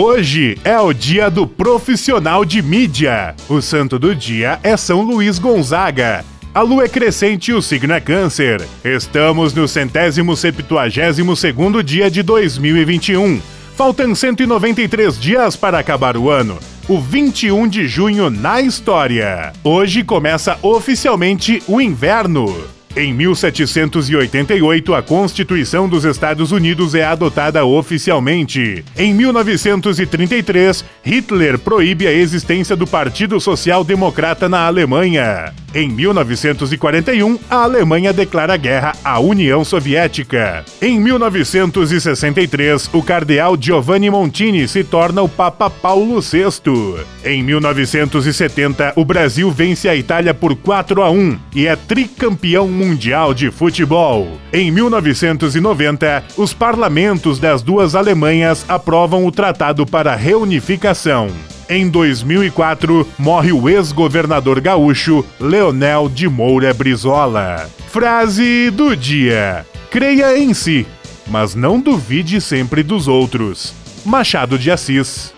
Hoje é o dia do profissional de mídia. O santo do dia é São Luís Gonzaga. A lua é crescente e o signo é câncer. Estamos no centésimo septuagésimo segundo dia de 2021. Faltam 193 dias para acabar o ano. O 21 de junho na história. Hoje começa oficialmente o inverno. Em 1788, a Constituição dos Estados Unidos é adotada oficialmente. Em 1933, Hitler proíbe a existência do Partido Social Democrata na Alemanha. Em 1941, a Alemanha declara guerra à União Soviética. Em 1963, o cardeal Giovanni Montini se torna o Papa Paulo VI. Em 1970, o Brasil vence a Itália por 4 a 1 e é tricampeão mundial de futebol. Em 1990, os parlamentos das duas Alemanhas aprovam o Tratado para a Reunificação. Em 2004, morre o ex-governador gaúcho Leonel de Moura Brizola. Frase do dia: Creia em si, mas não duvide sempre dos outros. Machado de Assis.